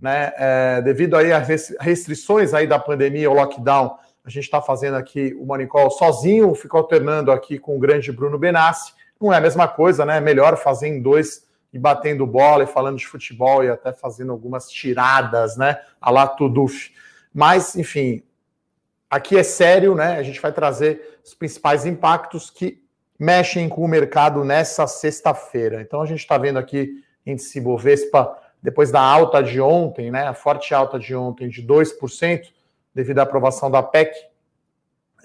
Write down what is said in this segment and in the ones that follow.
né? É, devido aí às restrições aí da pandemia, o lockdown, a gente está fazendo aqui o Monicol sozinho, fica alternando aqui com o grande Bruno Benassi. Não é a mesma coisa, né? Melhor fazer em dois e batendo bola e falando de futebol e até fazendo algumas tiradas, né? A lá Tuduf. Mas, enfim, aqui é sério, né? A gente vai trazer os principais impactos que mexem com o mercado nessa sexta-feira. Então a gente está vendo aqui índice Bovespa depois da alta de ontem, né? A forte alta de ontem de 2%, devido à aprovação da PEC,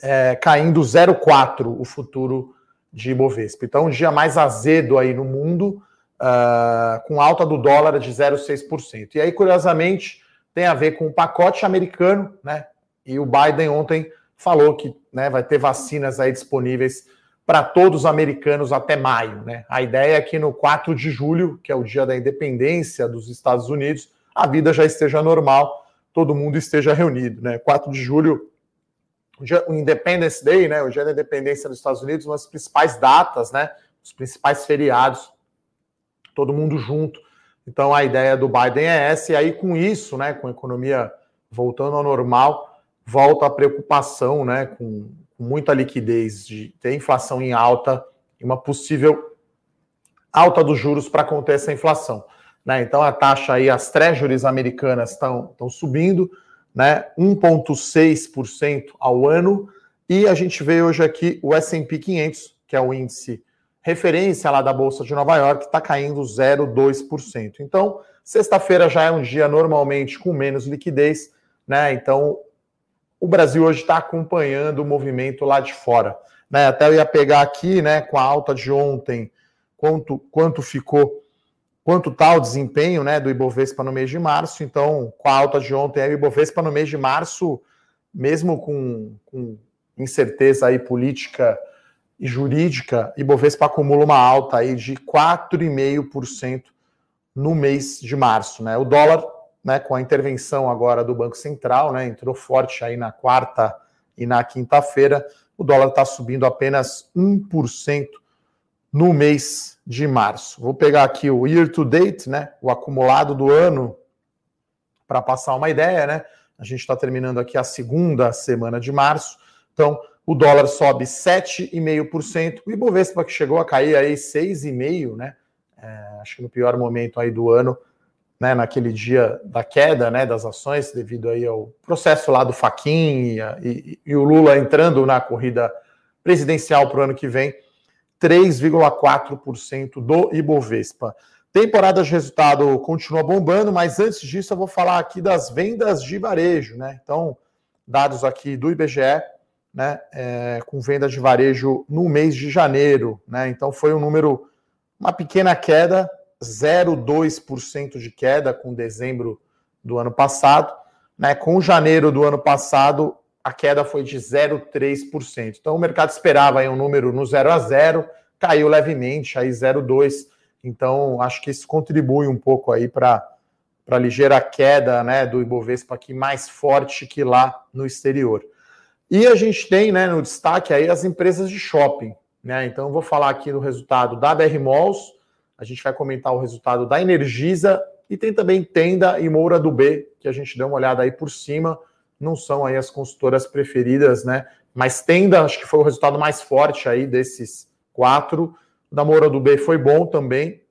é, caindo 0,4% o futuro de Bovespa. Então, um dia mais azedo aí no mundo, uh, com alta do dólar de 0,6%. E aí, curiosamente, tem a ver com o pacote americano, né? E o Biden ontem falou que né, vai ter vacinas aí disponíveis para todos os americanos até maio. Né? A ideia é que no 4 de julho, que é o dia da independência dos Estados Unidos, a vida já esteja normal, todo mundo esteja reunido. Né? 4 de julho, o Independence Day, né, o dia da independência dos Estados Unidos, uma das principais datas, né, os principais feriados, todo mundo junto. Então a ideia do Biden é essa, e aí com isso, né, com a economia voltando ao normal, volta a preocupação né, com muita liquidez de ter inflação em alta e uma possível alta dos juros para conter essa inflação. Né? Então a taxa aí, as treasuries americanas estão subindo, né? 1,6% ao ano, e a gente vê hoje aqui o S&P 500, que é o índice referência lá da Bolsa de Nova York, está caindo 0,2%. Então, sexta-feira já é um dia normalmente com menos liquidez, né? Então, o Brasil hoje está acompanhando o movimento lá de fora. Né? Até eu ia pegar aqui, né, com a alta de ontem, quanto, quanto ficou, quanto está o desempenho né, do Ibovespa no mês de março. Então, com a alta de ontem, o Ibovespa no mês de março, mesmo com, com incerteza aí política e jurídica, Ibovespa acumula uma alta aí de 4,5% no mês de março. Né? O dólar né, com a intervenção agora do Banco Central, né, entrou forte aí na quarta e na quinta-feira, o dólar está subindo apenas 1% no mês de março. Vou pegar aqui o year to date, né, o acumulado do ano, para passar uma ideia, né? A gente está terminando aqui a segunda semana de março, então o dólar sobe 7,5%, o Ibovespa que chegou a cair aí 6,5%, né? É, acho que no pior momento aí do ano, né, naquele dia da queda né, das ações, devido aí ao processo lá do Faquin e, e, e o Lula entrando na corrida presidencial para o ano que vem, 3,4% do Ibovespa. Temporada de resultado continua bombando, mas antes disso eu vou falar aqui das vendas de varejo, né? Então, dados aqui do IBGE, né, é, com venda de varejo no mês de janeiro, né? Então foi um número, uma pequena queda, 0,2% de queda com dezembro do ano passado. Né? Com janeiro do ano passado, a queda foi de 0,3%. Então o mercado esperava aí um número no 0 a 0, caiu levemente, aí 0,2%. Então acho que isso contribui um pouco aí para a ligeira queda né, do Ibovespa aqui mais forte que lá no exterior. E a gente tem né, no destaque aí as empresas de shopping. Né? Então, vou falar aqui do resultado da BR Malls, a gente vai comentar o resultado da Energisa e tem também Tenda e Moura do B, que a gente deu uma olhada aí por cima. Não são aí as consultoras preferidas, né? Mas Tenda, acho que foi o resultado mais forte aí desses quatro. O da Moura do B foi bom também.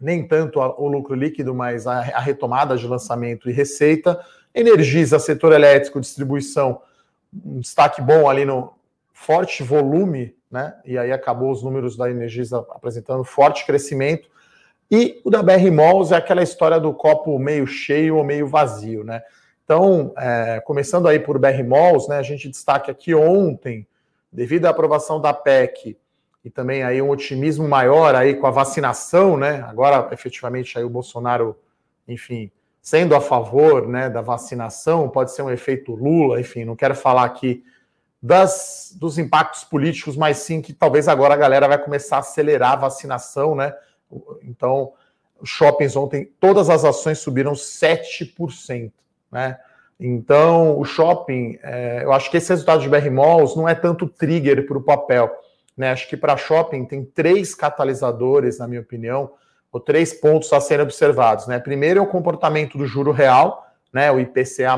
Nem tanto o lucro líquido, mas a, retomada de lançamento e receita. Energisa, setor elétrico, distribuição, um destaque bom ali no forte volume né? E aí acabou os números da Energisa apresentando forte crescimento. E o da BR Malls é aquela história do copo meio cheio ou meio vazio, né? Então, é, começando aí por BR Malls, né? A gente destaca aqui ontem, devido à aprovação da PEC e também aí um otimismo maior aí com a vacinação, né? Agora, efetivamente, aí o Bolsonaro, enfim, sendo a favor, né, da vacinação, pode ser um efeito Lula, enfim, não quero falar aqui das, dos impactos políticos, mas sim que talvez agora a galera vai começar a acelerar a vacinação, né? Então, shoppings ontem, todas as ações subiram 7%, né? Então, o shopping, é, eu acho que esse resultado de BR Malls não é tanto trigger para o papel, né? Acho que para shopping tem três catalisadores, na minha opinião. ou três pontos a serem observados, né? Primeiro é o comportamento do juro real, né? O IPCA+,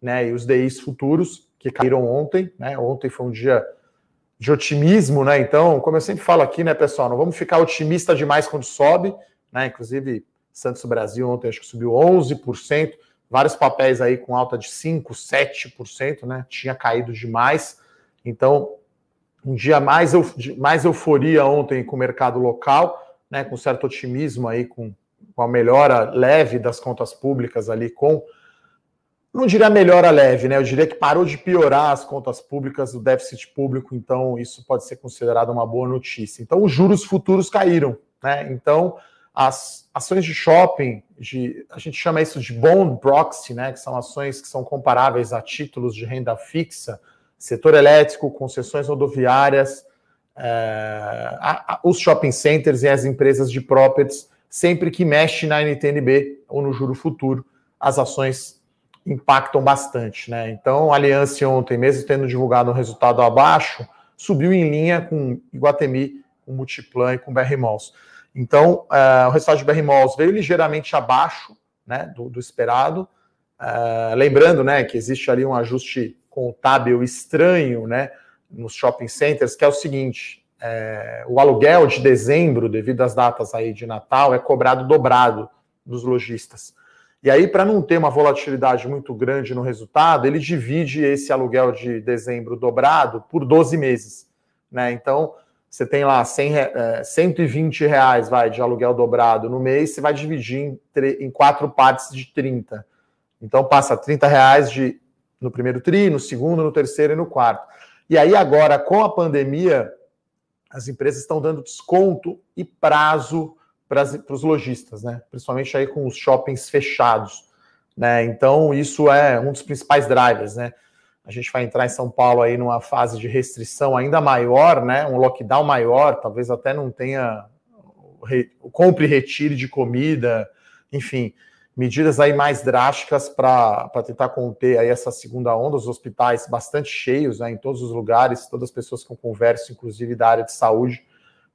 né? E os DIs futuros que caíram ontem, né? Ontem foi um dia de otimismo, né? Então, como eu sempre falo aqui, né, pessoal, não vamos ficar otimista demais quando sobe, né? Inclusive, Santos Brasil ontem acho que subiu 11%, vários papéis aí com alta de 5, 7%, né? Tinha caído demais. Então, um dia mais, mais euforia ontem com o mercado local, né? Com certo otimismo aí com, com a melhora leve das contas públicas ali com não diria melhora leve, né? Eu diria que parou de piorar as contas públicas, o déficit público, então isso pode ser considerado uma boa notícia. Então, os juros futuros caíram, né? Então, as ações de shopping, de, a gente chama isso de bond proxy, né? Que são ações que são comparáveis a títulos de renda fixa, setor elétrico, concessões rodoviárias, é, a, a, os shopping centers e as empresas de properties, sempre que mexe na NTNB ou no juro futuro, as ações impactam bastante, né? Então, a Aliança ontem, mesmo tendo divulgado um resultado abaixo, subiu em linha com Iguatemi, com Multiplan e com BR Malls. Então, uh, o resultado de BR Malls veio ligeiramente abaixo né, do, do esperado. Uh, lembrando né, que existe ali um ajuste contábil estranho né, nos shopping centers, que é o seguinte: é, o aluguel de dezembro, devido às datas aí de Natal, é cobrado dobrado dos lojistas. E aí, para não ter uma volatilidade muito grande no resultado, ele divide esse aluguel de dezembro dobrado por 12 meses. Né? Então, você tem lá 100, é, 120 reais vai, de aluguel dobrado no mês, você vai dividir em, em quatro partes de 30. Então, passa 30 reais de, no primeiro tri, no segundo, no terceiro e no quarto. E aí, agora, com a pandemia, as empresas estão dando desconto e prazo para os lojistas, né? Principalmente aí com os shoppings fechados, né? Então isso é um dos principais drivers, né? A gente vai entrar em São Paulo aí numa fase de restrição ainda maior, né? Um lockdown maior, talvez até não tenha compre e retire de comida, enfim, medidas aí mais drásticas para tentar conter aí essa segunda onda, os hospitais bastante cheios, né, em todos os lugares, todas as pessoas que eu converso, inclusive da área de saúde,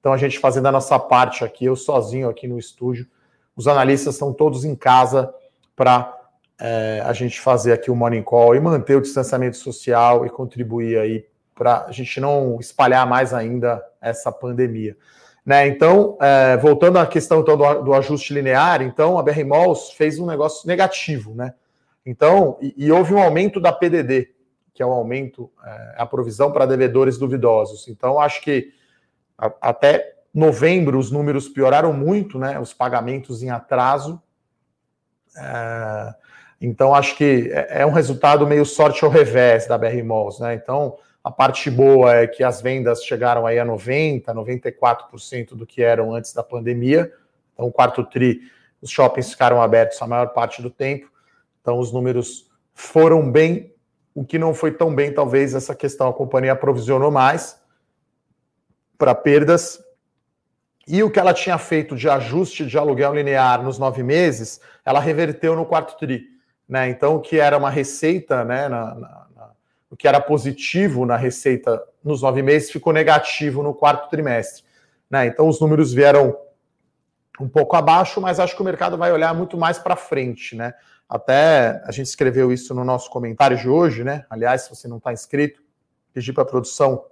então, a gente fazendo a nossa parte aqui, eu sozinho aqui no estúdio, os analistas estão todos em casa para é, a gente fazer aqui o Morning Call e manter o distanciamento social e contribuir aí para a gente não espalhar mais ainda essa pandemia. Né? Então, é, voltando à questão então, do, do, ajuste linear, então a BR Malls fez um negócio negativo, né? Então, e, e houve um aumento da PDD, que é o um aumento, é, a provisão para devedores duvidosos. Então, acho que até novembro os números pioraram muito, né? Os pagamentos em atraso. É, então acho que é, é um resultado meio sorte ao revés da BR Malls, né? Então a parte boa é que as vendas chegaram aí a 90, 94% do que eram antes da pandemia. Então, quarto tri, os shoppings ficaram abertos a maior parte do tempo. Então, os números foram bem. O que não foi tão bem, talvez, essa questão a companhia aprovisionou mais para perdas. E o que ela tinha feito de ajuste de aluguel linear nos nove meses, ela reverteu no quarto tri. Né? Então, o que era uma receita, né, na, na, na, o que era positivo na receita nos nove meses, ficou negativo no quarto trimestre. Né? Então, os números vieram um pouco abaixo, mas acho que o mercado vai olhar muito mais para frente. Né? Até a gente escreveu isso no nosso comentário de hoje. Né? Aliás, se você não está inscrito, pedir para a produção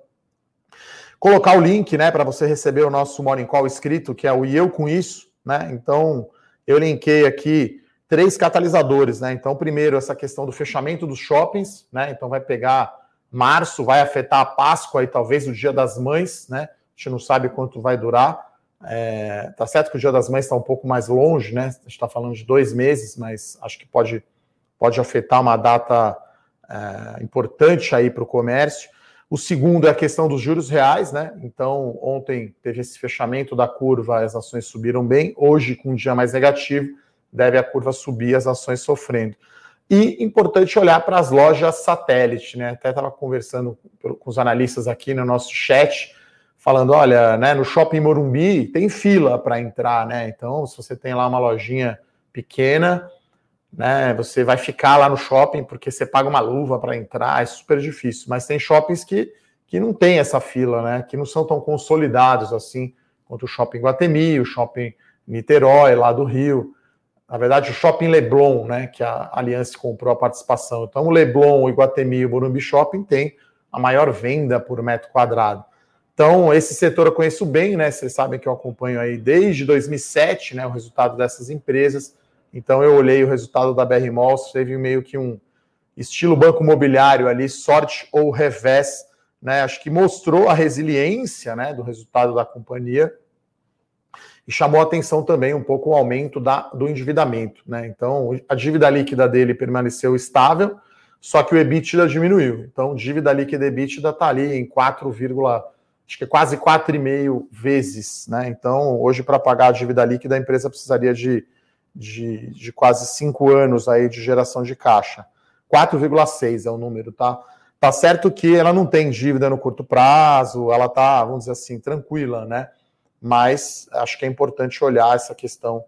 colocar o link, né, para você receber o nosso Morning Call escrito, que é o E Eu Com Isso, né? Então, eu linkei aqui três catalisadores, né? Então, primeiro, essa questão do fechamento dos shoppings, né? Então, vai pegar março, vai afetar a Páscoa e talvez o Dia das Mães, né? A gente não sabe quanto vai durar. É, tá certo que o Dia das Mães está um pouco mais longe, né? A gente está falando de dois meses, mas acho que pode, pode afetar uma data é, importante aí para o comércio. O segundo é a questão dos juros reais, né? Então, ontem teve esse fechamento da curva, as ações subiram bem. Hoje, com um dia mais negativo, deve a curva subir, as ações sofrendo. E importante olhar para as lojas satélite, né? Até estava conversando com os analistas aqui no nosso chat, falando: olha, né, no shopping Morumbi tem fila para entrar, né? Então, se você tem lá uma lojinha pequena, né? Você vai ficar lá no shopping porque você paga uma luva para entrar, é super difícil. Mas tem shoppings que, que não tem essa fila, né? Que não são tão consolidados assim quanto o shopping Guatemi, o shopping Niterói, lá do Rio. Na verdade, o Shopping Leblon, né, que a Aliança comprou a participação. Então, o Leblon, o Iguatemi e o Morumbi Shopping tem a maior venda por metro quadrado. Então, esse setor eu conheço bem, né? Vocês sabem que eu acompanho aí desde 2007, né? O resultado dessas empresas. Então, eu olhei o resultado da BR Malls, teve meio que um estilo banco imobiliário ali, sorte ou revés, né? Acho que mostrou a resiliência, né? Do resultado da companhia e chamou atenção também um pouco o aumento da, do endividamento, né? Então, a dívida líquida dele permaneceu estável, só que o EBITDA diminuiu. Então, dívida líquida EBITDA está ali em 4, acho que é quase 4,5 vezes, né? Então, hoje, para pagar a dívida líquida, a empresa precisaria de, de, de quase 5 anos aí de geração de caixa. 4,6 é o número, tá? Tá certo que ela não tem dívida no curto prazo, ela tá, vamos dizer assim, tranquila, né? Mas acho que é importante olhar essa questão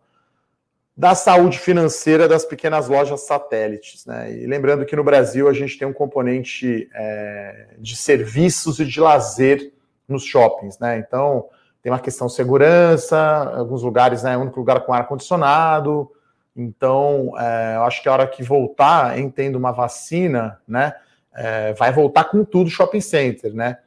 da saúde financeira das pequenas lojas satélites. Né? E lembrando que no Brasil a gente tem um componente é, de serviços e de lazer nos shoppings. Né? Então, tem uma questão de segurança, alguns lugares, né, é o único lugar com ar-condicionado. Então, é, eu acho que a hora que voltar, entendo uma vacina, né, é, vai voltar com tudo shopping center, né?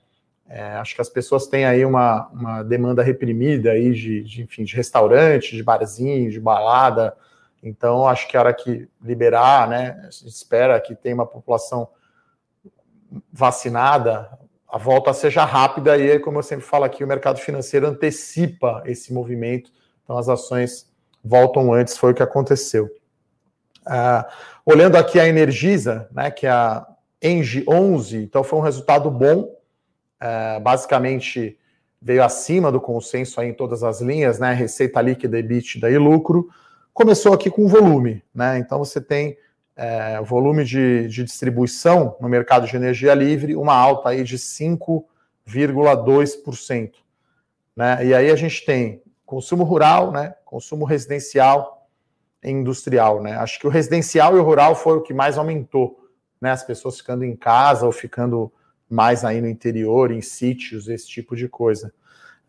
É, acho que as pessoas têm aí uma, uma demanda reprimida aí de, de, enfim, de restaurante, de barzinho, de balada. Então, acho que a hora que liberar, né, espera que tenha uma população vacinada, a volta seja rápida e, como eu sempre falo aqui, o mercado financeiro antecipa esse movimento. Então, as ações voltam antes, foi o que aconteceu. Uh, olhando aqui a Energisa, né, que é a Engie 11, então foi um resultado bom, é, basicamente veio acima do consenso em todas as linhas, né? Receita líquida, EBITDA e lucro. Começou aqui com volume, né? Então você tem é, volume de, de distribuição no mercado de energia livre, uma alta aí de 5,2%. Né? E aí a gente tem consumo rural, né? consumo residencial e industrial. Né? Acho que o residencial e o rural foi o que mais aumentou, né? As pessoas ficando em casa ou ficando mais aí no interior, em sítios, esse tipo de coisa.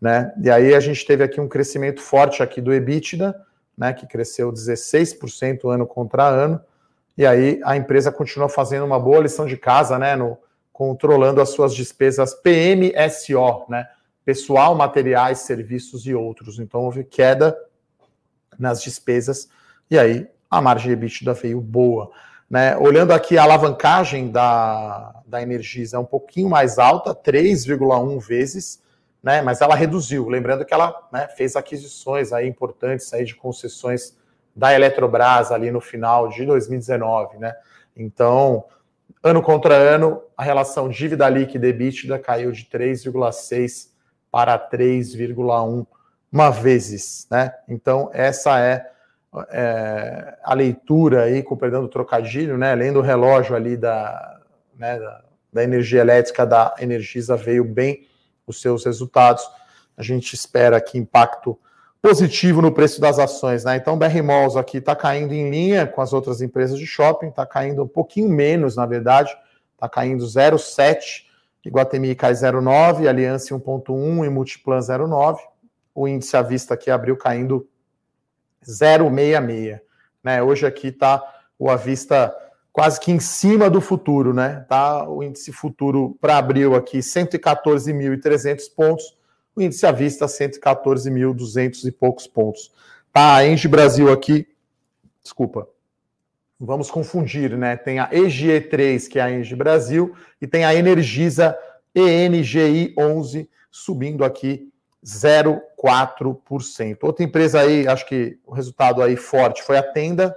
Né? E aí a gente teve aqui um crescimento forte aqui do EBITDA, né, que cresceu 16% ano contra ano, e aí a empresa continua fazendo uma boa lição de casa, né, no, controlando as suas despesas PMSO, né, pessoal, materiais, serviços e outros. Então houve queda nas despesas, e aí a margem EBITDA veio boa. Né? Olhando aqui, a alavancagem da, da Energisa é um pouquinho mais alta, 3,1 vezes, né? mas ela reduziu. Lembrando que ela né, fez aquisições aí importantes aí de concessões da Eletrobras ali no final de 2019. Né? Então, ano contra ano, a relação dívida líquida e EBITDA caiu de 3,6 para 3,1 uma vezes. Né? Então, essa é é, a leitura aí, com perdão do trocadilho, né, lendo o relógio ali da, né, da, da, energia elétrica da Energisa veio bem os seus resultados. A gente espera que impacto positivo no preço das ações, né? Então, BR Malls aqui está caindo em linha com as outras empresas de shopping, está caindo um pouquinho menos, na verdade, está caindo 0,7, Iguatemi cai 0,9, Aliança 1,1 e Multiplan 0,9. O índice à vista aqui abriu caindo 066. Né? Hoje aqui está o avista quase que em cima do futuro, né? Tá o índice futuro para abril aqui 114.300 pontos, o índice à vista 114.200 e poucos pontos. Tá, a Engie Brasil aqui, desculpa, vamos confundir, né? Tem a EGE3, que é a Engie Brasil, e tem a Energisa ENGI 11 subindo aqui 0,4%. Outra empresa aí, acho que o resultado aí forte foi a Tenda,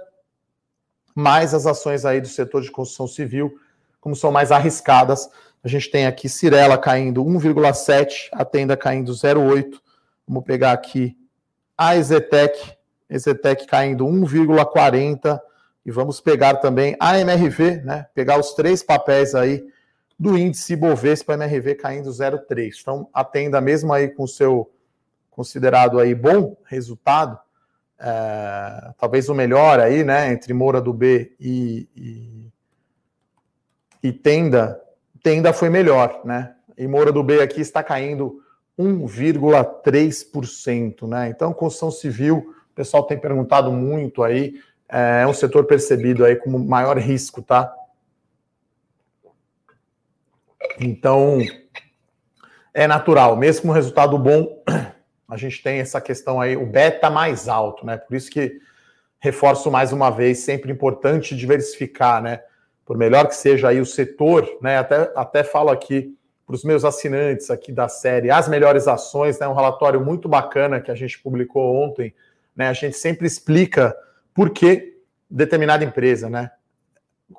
mais as ações aí do setor de construção civil, como são mais arriscadas, a gente tem aqui Cirela caindo 1,7, a Tenda caindo 0,8. Vamos pegar aqui a Ezetec, Ezetec caindo 1,40 e vamos pegar também a MRV, né? Pegar os três papéis aí do índice Bovespa MRV caindo 0,3. Então, atenda mesmo aí com o seu considerado aí bom resultado, é, talvez o melhor aí, né, entre Moura do B e, e, e, Tenda, Tenda foi melhor, né, e Moura do B aqui está caindo 1,3%, né, então construção civil O pessoal tem perguntado muito aí. É um setor percebido aí como maior risco, tá? Então, é natural, mesmo com resultado bom, a gente tem essa questão aí, o beta mais alto, né? Por isso que reforço mais uma vez, sempre importante diversificar, né? Por melhor que seja aí o setor, né? Até, até falo aqui para os meus assinantes aqui da série As Melhores Ações, né? Um relatório muito bacana que a gente publicou ontem, né? A gente sempre explica por que determinada empresa, né?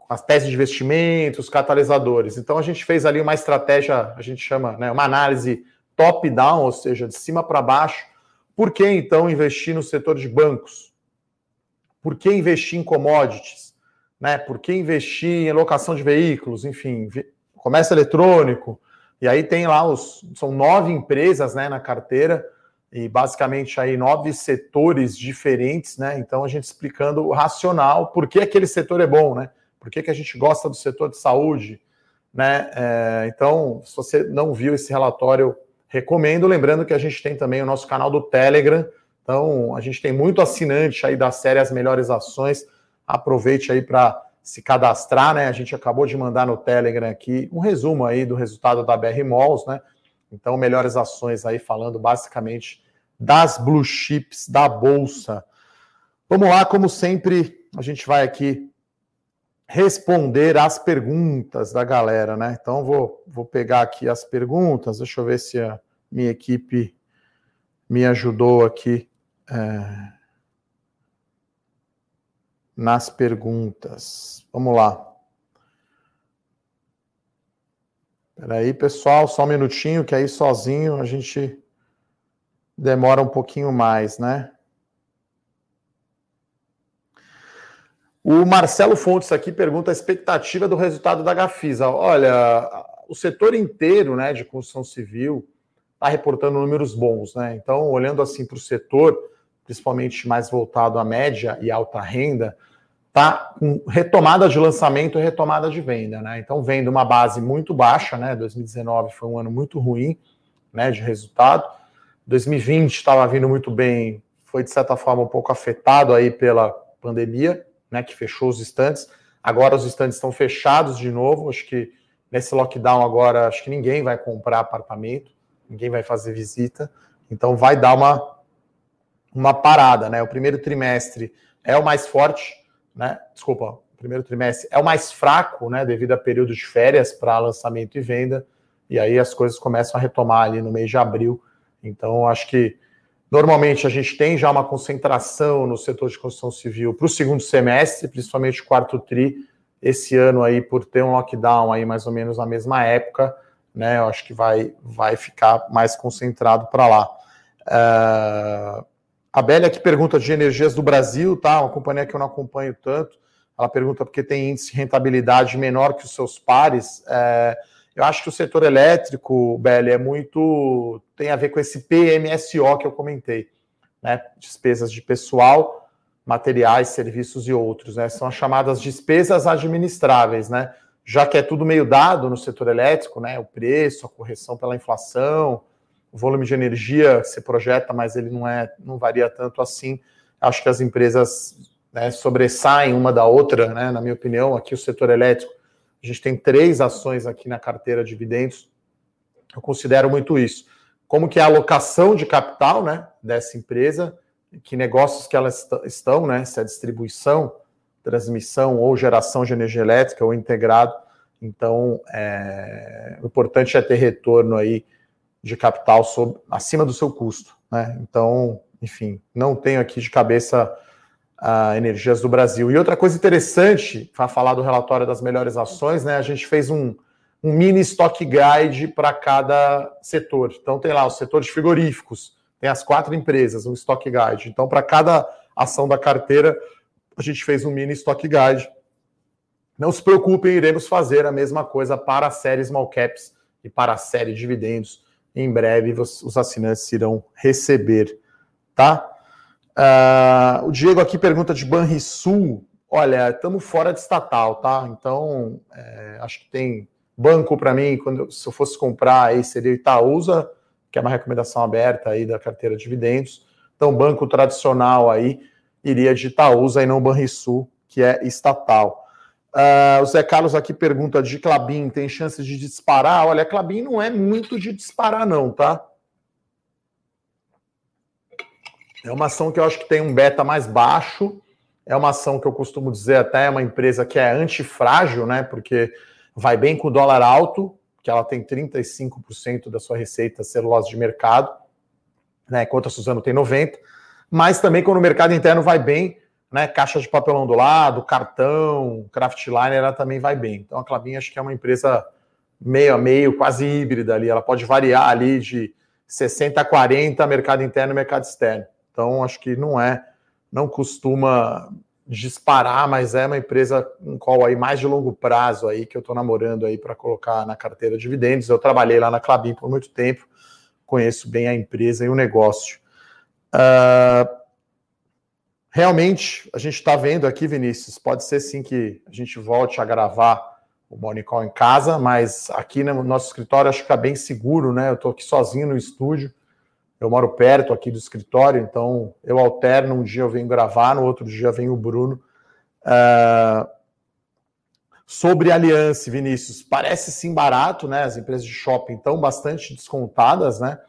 as teses de investimentos, catalisadores. Então a gente fez ali uma estratégia, a gente chama, né, uma análise top-down, ou seja, de cima para baixo. Por que então investir no setor de bancos? Por que investir em commodities? Né? Por que investir em locação de veículos? Enfim, comércio eletrônico. E aí tem lá os são nove empresas, né, na carteira e basicamente aí nove setores diferentes, né? Então a gente explicando o racional, por que aquele setor é bom, né? Por que, que a gente gosta do setor de saúde? Né? É, então, se você não viu esse relatório, recomendo. Lembrando que a gente tem também o nosso canal do Telegram. Então, a gente tem muito assinante aí da série As Melhores Ações. Aproveite aí para se cadastrar, né? A gente acabou de mandar no Telegram aqui um resumo aí do resultado da BR Malls, né? Então, melhores ações aí falando basicamente das blue chips da bolsa. Vamos lá, como sempre, a gente vai aqui responder às perguntas da galera, né? Então vou, vou pegar aqui as perguntas, deixa eu ver se a minha equipe me ajudou aqui é, nas perguntas. Vamos lá. Espera aí, pessoal, só um minutinho, que aí sozinho a gente demora um pouquinho mais, né? O Marcelo Fontes aqui pergunta a expectativa do resultado da Gafisa. Olha, o setor inteiro né, de construção civil está reportando números bons, né? Então, olhando assim para o setor, principalmente mais voltado à média e alta renda, tá com retomada de lançamento e retomada de venda, né? Então, vendo uma base muito baixa, né? 2019 foi um ano muito ruim, né, de resultado. 2020 estava vindo muito bem, foi de certa forma um pouco afetado aí pela pandemia, né, que fechou os estantes. Agora os estantes estão fechados de novo. Acho que nesse lockdown agora, acho que ninguém vai comprar apartamento, ninguém vai fazer visita. Então vai dar uma, uma parada, né? O primeiro trimestre é o mais forte, né? Desculpa, o primeiro trimestre é o mais fraco, né? Devido a período de férias para lançamento e venda. E aí as coisas começam a retomar ali no mês de abril. Então, acho que Normalmente a gente tem já uma concentração no setor de construção civil para o segundo semestre, principalmente o quarto tri. Esse ano aí, por ter um lockdown aí mais ou menos na mesma época, né? Eu acho que vai, vai ficar mais concentrado para lá. Uh, a Bélia que pergunta de energias do Brasil, tá? Uma companhia que eu não acompanho tanto. Ela pergunta porque tem índice de rentabilidade menor que os seus pares. Uh, eu acho que o setor elétrico, Belly, é muito. tem a ver com esse PMSO que eu comentei, né? Despesas de pessoal, materiais, serviços e outros, né? São as chamadas despesas administráveis, né? Já que é tudo meio dado no setor elétrico, né? O preço, a correção pela inflação, o volume de energia que se projeta, mas ele não é, não varia tanto assim. Acho que as empresas né, sobressaem uma da outra, né? Na minha opinião, aqui o setor elétrico a gente tem três ações aqui na carteira de dividendos. Eu considero muito isso. Como que é a alocação de capital né, dessa empresa, que negócios que elas estão, né? Se é distribuição, transmissão ou geração de energia elétrica ou integrado. Então, é, o importante é ter retorno aí de capital acima do seu custo. Né? Então, enfim, não tenho aqui de cabeça uh, Energias do Brasil. E outra coisa interessante, para falar do relatório das melhores ações, né? A gente fez um, um mini stock guide para cada setor. Então tem lá o setor de frigoríficos, tem as quatro empresas, um stock guide. Então, para cada ação da carteira, a gente fez um mini stock guide. Não se preocupem, iremos fazer a mesma coisa para a série Small Caps e para a série Dividendos. Em breve os assinantes irão receber, tá? Uh, o Diego aqui pergunta de Banrisul. Olha, estamos fora de estatal, tá? Então, é, acho que tem banco para mim. Quando se eu fosse comprar, aí seria Itaúsa, que é uma recomendação aberta aí da carteira de dividendos. Então, banco tradicional aí iria de Itaúsa e não Banrisul, que é estatal. Uh, o Zé Carlos aqui pergunta de Clabin, tem chance de disparar? Olha, Clabin não é muito de disparar, não, tá? É uma ação que eu acho que tem um beta mais baixo. É uma ação que eu costumo dizer até é uma empresa que é antifrágil, né? Porque vai bem com o dólar alto, que ela tem 35% da sua receita celulose de mercado, né? Enquanto a Suzano tem 90%. Mas também quando o mercado interno vai bem, né? Caixa de papelão do lado, cartão, craftliner, ela também vai bem. Então a Clabin acho que é uma empresa meio a meio, quase híbrida ali. Ela pode variar ali de 60 a 40 mercado interno e mercado externo. Então, acho que não é, não costuma disparar, mas é uma empresa um call aí mais de longo prazo aí que eu estou namorando aí para colocar na carteira de dividendos. Eu trabalhei lá na Clabin por muito tempo, conheço bem a empresa e o negócio. Uh, realmente, a gente está vendo aqui, Vinícius, pode ser sim que a gente volte a gravar o Morning Call em casa, mas aqui no nosso escritório acho que está bem seguro, né? Eu estou aqui sozinho no estúdio. Eu moro perto aqui do escritório, então eu alterno. Um dia eu venho gravar, no outro dia vem o Bruno. Uh, sobre aliança, Vinícius, parece sim barato, né? As empresas de shopping estão bastante descontadas, né?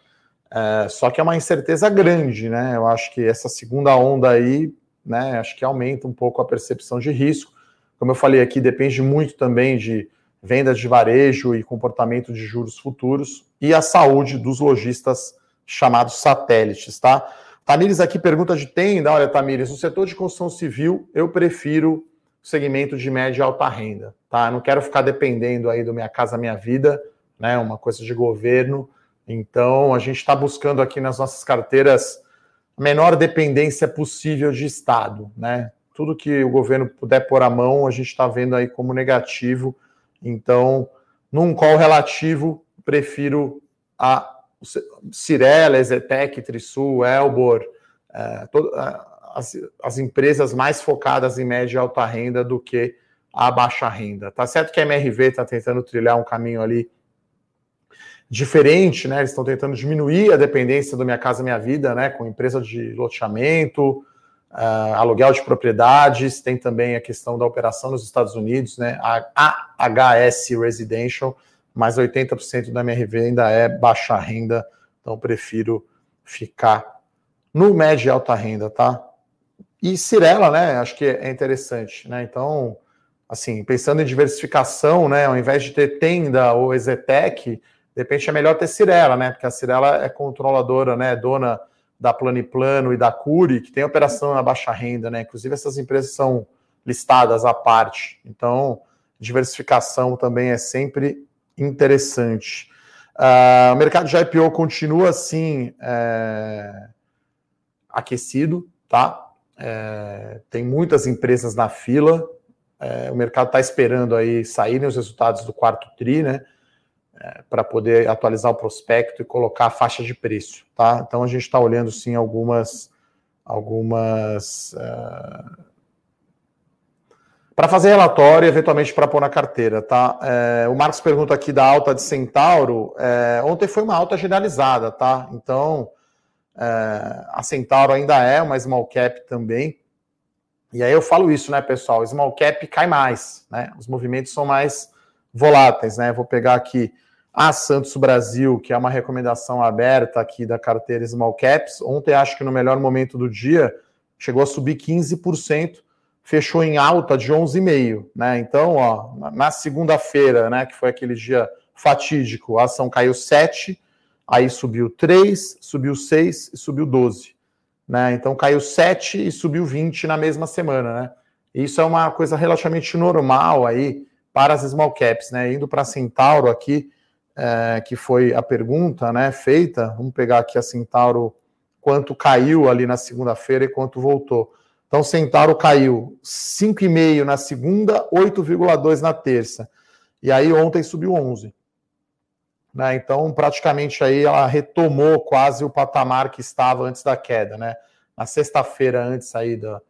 Uh, só que é uma incerteza grande, né? Eu acho que essa segunda onda aí, né? Acho que aumenta um pouco a percepção de risco. Como eu falei aqui, depende muito também de vendas de varejo e comportamento de juros futuros e a saúde dos lojistas chamados satélites, tá? Tamires aqui pergunta de tenda. Olha, Tamires, no setor de construção civil, eu prefiro o segmento de média e alta renda, tá? Eu não quero ficar dependendo aí do Minha Casa Minha Vida, né? Uma coisa de governo. Então, a gente está buscando aqui nas nossas carteiras a menor dependência possível de Estado, né? Tudo que o governo puder pôr a mão, a gente está vendo aí como negativo. Então, num call relativo, prefiro a Cirela, Ezetec, Trisul, Elbor, é, todo, as, as, empresas mais focadas em média e alta renda do que a baixa renda. Tá certo que a MRV está tentando trilhar um caminho ali diferente, né? Eles estão tentando diminuir a dependência do Minha Casa Minha Vida, né? Com empresa de loteamento, uh, aluguel de propriedades, tem também a questão da operação nos Estados Unidos, né? A AHS Residential, mas 80% da MRV ainda é baixa renda, então prefiro ficar no médio e alta renda, tá? E Cirela, né? Acho que é interessante, né? Então, assim, pensando em diversificação, né? Ao invés de ter tenda ou Ezetec, de repente é melhor ter Cirela, né? Porque a Cirela é controladora, né? Dona da Planiplano e da Curi, que tem operação na baixa renda, né? Inclusive essas empresas são listadas à parte. Então, diversificação também é sempre interessante. Uh, o mercado de IPO continua assim é, aquecido, tá? É, tem muitas empresas na fila. É, o mercado está esperando aí saírem os resultados do quarto tri, né? É, para poder atualizar o prospecto e colocar a faixa de preço, tá? Então a gente está olhando sim algumas algumas uh, para fazer relatório, eventualmente para pôr na carteira, tá? É, o Marcos pergunta aqui da alta de Centauro. É, ontem foi uma alta generalizada, tá? Então, é, a Centauro ainda é uma small cap também. E aí eu falo isso, né, pessoal? Small cap cai mais, né? Os movimentos são mais voláteis, né? Vou pegar aqui a Santos Brasil, que é uma recomendação aberta aqui da carteira Small Caps. Ontem, acho que no melhor momento do dia, chegou a subir 15% fechou em alta de 11,5, né? Então, ó, na segunda-feira, né, que foi aquele dia fatídico, a ação caiu 7, aí subiu 3, subiu 6 e subiu 12, né? Então caiu 7 e subiu 20 na mesma semana, né? Isso é uma coisa relativamente normal aí para as small caps, né? Indo para a Centauro aqui, é, que foi a pergunta, né, feita. Vamos pegar aqui a Centauro quanto caiu ali na segunda-feira e quanto voltou. Então, Centauro caiu 5,5 na segunda, 8,2 na terça. E aí ontem subiu 11. Né? Então, praticamente aí ela retomou quase o patamar que estava antes da queda, né? Na sexta-feira, antes aí da,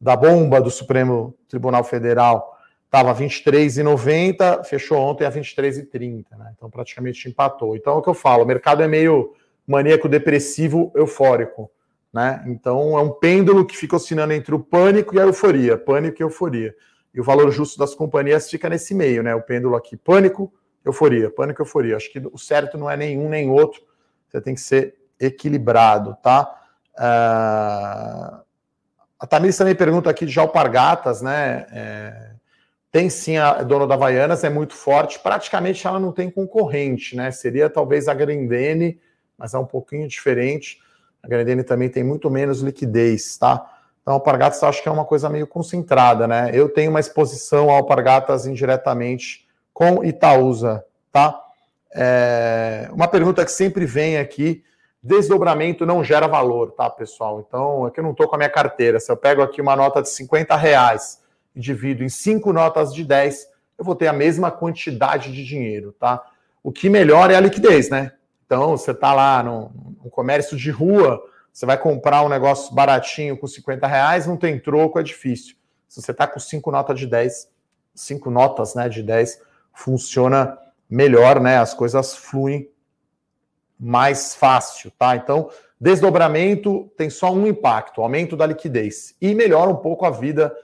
da bomba do Supremo Tribunal Federal, estava 23,90, fechou ontem a 23,30, né? Então, praticamente empatou. Então, é o que eu falo, o mercado é meio maníaco depressivo eufórico né? Então é um pêndulo que fica oscilando entre o pânico e a euforia, pânico e euforia. E o valor justo das companhias fica nesse meio, né? O pêndulo aqui, pânico, euforia, pânico, euforia. Acho que o certo não é nenhum nem outro. Você tem que ser equilibrado, tá? Uh... A Tamires também pergunta aqui de alpargatas, né? É... Tem sim a dona da Havaianas, é muito forte. Praticamente ela não tem concorrente, né? Seria talvez a Grendene, mas é um pouquinho diferente. A Grendene também tem muito menos liquidez, tá? Então, alpargatas eu acho que é uma coisa meio concentrada, né? Eu tenho uma exposição a alpargatas indiretamente com Itaúsa, tá? É... Uma pergunta que sempre vem aqui: desdobramento não gera valor, tá, pessoal? Então, aqui eu não estou com a minha carteira. Se eu pego aqui uma nota de 50 reais e divido em cinco notas de 10, eu vou ter a mesma quantidade de dinheiro, tá? O que melhora é a liquidez, né? Então, você está lá no, no, comércio de rua, você vai comprar um negócio baratinho com 50 reais, não tem troco, é difícil. Se você está com cinco notas de 10, cinco notas né, de 10, funciona melhor, né? As coisas fluem mais fácil, tá? Então, desdobramento tem só um impacto, aumento da liquidez e melhora um pouco a vida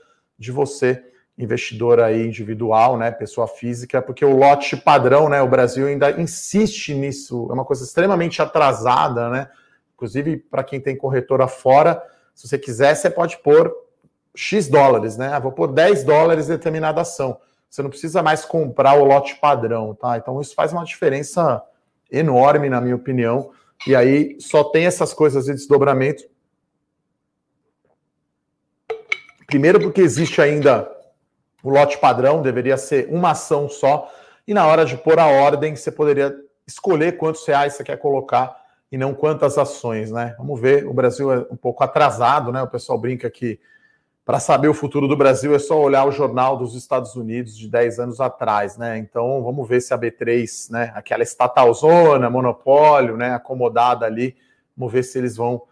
de você, investidor aí individual, né, pessoa física, porque o lote padrão, né, o Brasil ainda insiste nisso, é uma coisa extremamente atrasada, né? Inclusive para quem tem corretora fora, se você quiser, você pode pôr X dólares, né? Ah, vou pôr 10 dólares em determinada ação. Você não precisa mais comprar o lote padrão, tá? Então isso faz uma diferença enorme, na minha opinião. E aí só tem essas coisas de desdobramento. Primeiro, porque existe ainda o lote padrão, deveria ser uma ação só. E na hora de pôr a ordem, você poderia escolher quantos reais você quer colocar e não quantas ações, né? Vamos ver, o Brasil é um pouco atrasado, né? O pessoal brinca que para saber o futuro do Brasil é só olhar o jornal dos Estados Unidos de 10 anos atrás, né? Então vamos ver se a B3, né, aquela estatalzona, monopólio, né, acomodada ali, vamos ver se eles vão.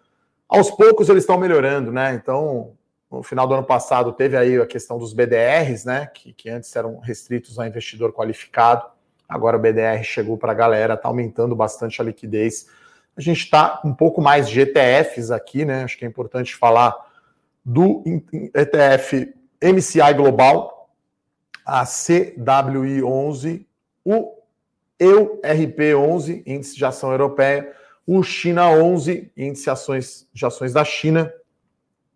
Aos poucos eles estão melhorando, né? Então, no final do ano passado teve aí a questão dos BDRs, né, que, que antes eram restritos a investidor qualificado. Agora o BDR chegou para a galera, está aumentando bastante a liquidez. A gente está um pouco mais de ETFs aqui, né? Acho que é importante falar do ETF MCI Global, a CWI11, o EURP11, Índice de Ação Europeia, o China 11, Índice de Ações, de Ações da China,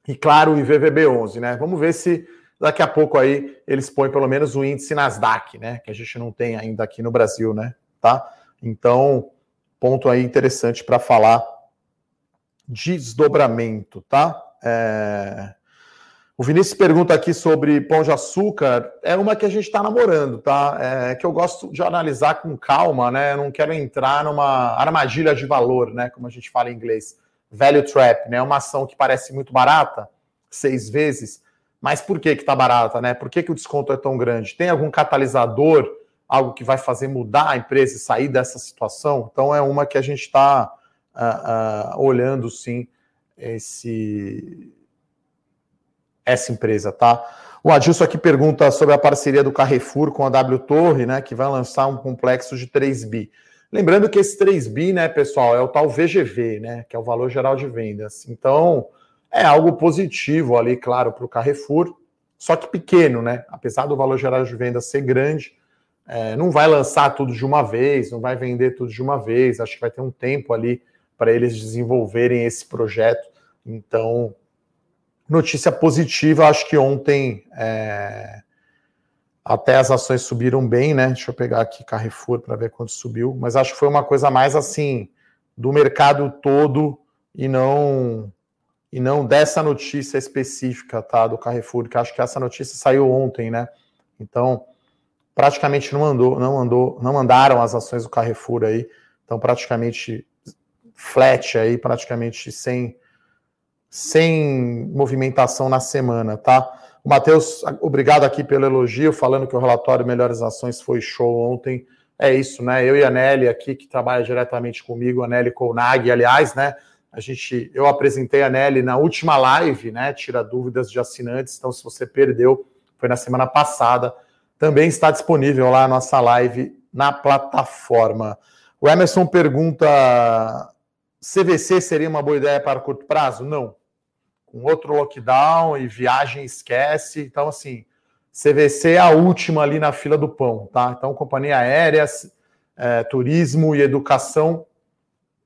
e claro, o IVVB11, né? Vamos ver se daqui a pouco aí eles põem pelo menos o índice Nasdaq, né? Que a gente não tem ainda aqui no Brasil, né? Tá? Então, ponto aí interessante para falar desdobramento, tá? É... O Vinícius pergunta aqui sobre pão de açúcar. É uma que a gente está namorando, tá? É que eu gosto de analisar com calma, né? Eu não quero entrar numa armadilha de valor, né? Como a gente fala em inglês. Value trap, né? Uma ação que parece muito barata, seis vezes. Mas por que que tá barata, né? Por que, que o desconto é tão grande? Tem algum catalisador, algo que vai fazer mudar a empresa e sair dessa situação? Então é uma que a gente está uh, uh, olhando, sim, esse, essa empresa, tá? O Adilson aqui pergunta sobre a parceria do Carrefour com a W Torre, né, que vai lançar um complexo de 3 bi. Lembrando que esse 3 bi, né, pessoal, é o tal VGV, né, que é o valor geral de vendas. Então, é algo positivo ali, claro, para o Carrefour, só que pequeno, né? Apesar do valor geral de vendas ser grande, é, não vai lançar tudo de uma vez, não vai vender tudo de uma vez. Acho que vai ter um tempo ali para eles desenvolverem esse projeto. Então, notícia positiva, acho que ontem é, até as ações subiram bem, né? Deixa eu pegar aqui Carrefour para ver quanto subiu, mas acho que foi uma coisa mais assim do mercado todo e não e não dessa notícia específica, tá, do Carrefour, que acho que essa notícia saiu ontem, né? Então, praticamente não andou, não andou, não mandaram as ações do Carrefour aí, então praticamente flat aí, praticamente sem, sem movimentação na semana, tá? O Matheus, obrigado aqui pelo elogio, falando que o relatório Melhores Ações foi show ontem. É isso, né? Eu e a Nelly aqui, que trabalha diretamente comigo, a Nelly Kounag, aliás, né? A gente, eu apresentei a Nelly na última live, né? Tira dúvidas de assinantes. Então, se você perdeu, foi na semana passada. Também está disponível lá a nossa live na plataforma. O Emerson pergunta CVC seria uma boa ideia para curto prazo? Não. Com outro lockdown e viagem esquece. Então, assim, CVC é a última ali na fila do pão, tá? Então, companhia aérea, é, turismo e educação,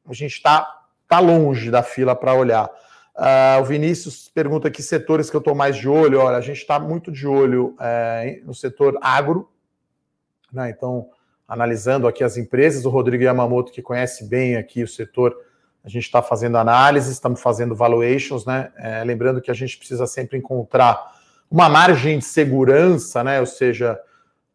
a gente está tá longe da fila para olhar. Uh, o Vinícius pergunta que setores que eu estou mais de olho. Olha, a gente está muito de olho é, no setor agro, né? Então, analisando aqui as empresas, o Rodrigo Yamamoto, que conhece bem aqui o setor, a gente está fazendo análise, estamos fazendo valuations, né? É, lembrando que a gente precisa sempre encontrar uma margem de segurança, né? Ou seja,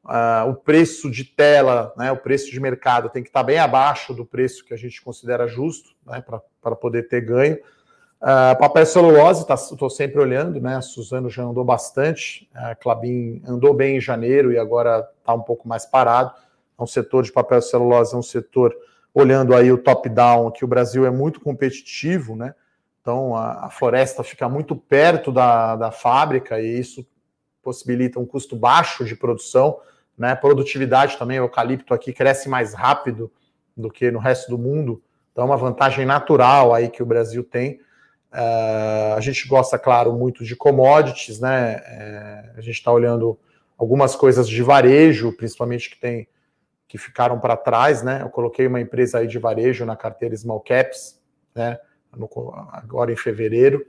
uh, o preço de tela, né? O preço de mercado tem que estar tá bem abaixo do preço que a gente considera justo, né? Para poder ter ganho. Uh, papel celulose, estou tá, sempre olhando, né? A Suzano já andou bastante, a Clabin andou bem em janeiro e agora está um pouco mais parado. É um setor de papel celulose, é um setor olhando aí o top-down, que o Brasil é muito competitivo, né? Então a, a, floresta fica muito perto da, da fábrica e isso possibilita um custo baixo de produção, né? Produtividade também, o eucalipto aqui cresce mais rápido do que no resto do mundo, então é uma vantagem natural aí que o Brasil tem. Uh, a gente gosta, claro, muito de commodities, né? Uh, a gente está olhando algumas coisas de varejo, principalmente que tem que ficaram para trás, né? Eu coloquei uma empresa aí de varejo na carteira Small Caps, né? No, agora em fevereiro.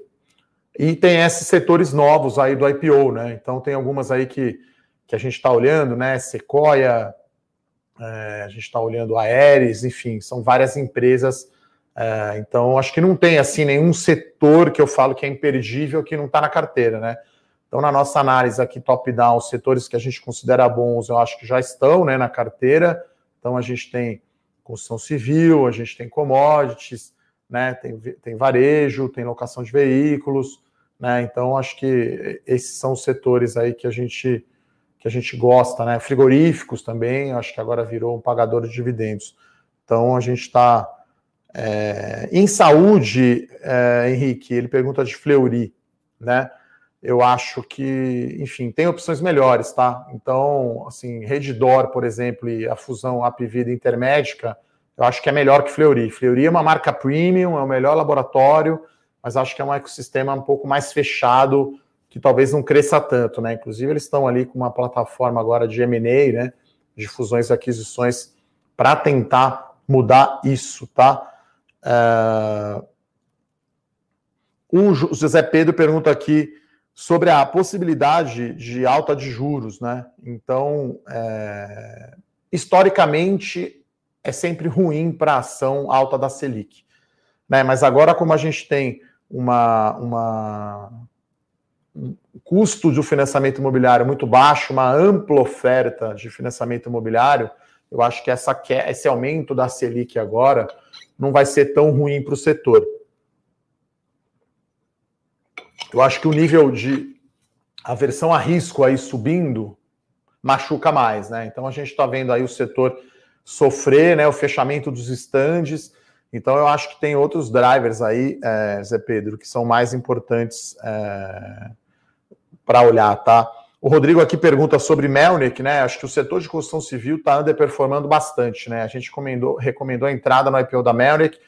E tem esses setores novos aí do IPO, né? Então tem algumas aí que, que a gente está olhando, né? Sequoia, é, a gente está olhando a Aeres, enfim, são várias empresas. É, então acho que não tem assim nenhum setor que eu falo que é imperdível que não está na carteira, né? Então, na nossa análise aqui top-down, os setores que a gente considera bons, eu acho que já estão né, na carteira. Então, a gente tem construção civil, a gente tem commodities, né, tem, tem varejo, tem locação de veículos. Né, então, acho que esses são os setores aí que a gente que a gente gosta, né? Frigoríficos também, acho que agora virou um pagador de dividendos. Então, a gente está. É, em saúde, é, Henrique, ele pergunta de Fleury, né? Eu acho que, enfim, tem opções melhores, tá? Então, assim, Redditor, por exemplo, e a fusão Apvida Intermédica, eu acho que é melhor que Fleury. Fleury é uma marca premium, é o melhor laboratório, mas acho que é um ecossistema um pouco mais fechado, que talvez não cresça tanto, né? Inclusive, eles estão ali com uma plataforma agora de M&A, né? De fusões e aquisições, para tentar mudar isso, tá? Uh... O José Pedro pergunta aqui sobre a possibilidade de alta de juros, né? Então, é, historicamente, é sempre ruim para a ação alta da Selic, né? Mas agora, como a gente tem uma, uma um custo de financiamento imobiliário muito baixo, uma ampla oferta de financiamento imobiliário, eu acho que essa, esse aumento da Selic agora não vai ser tão ruim para o setor. Eu acho que o nível de aversão a risco aí subindo machuca mais, né? Então a gente está vendo aí o setor sofrer, né? O fechamento dos estandes. Então eu acho que tem outros drivers aí, é, Zé Pedro, que são mais importantes é, para olhar, tá? O Rodrigo aqui pergunta sobre Melnick, né? Acho que o setor de construção civil está underperformando bastante, né? A gente recomendou, recomendou a entrada no IPO da Melnick,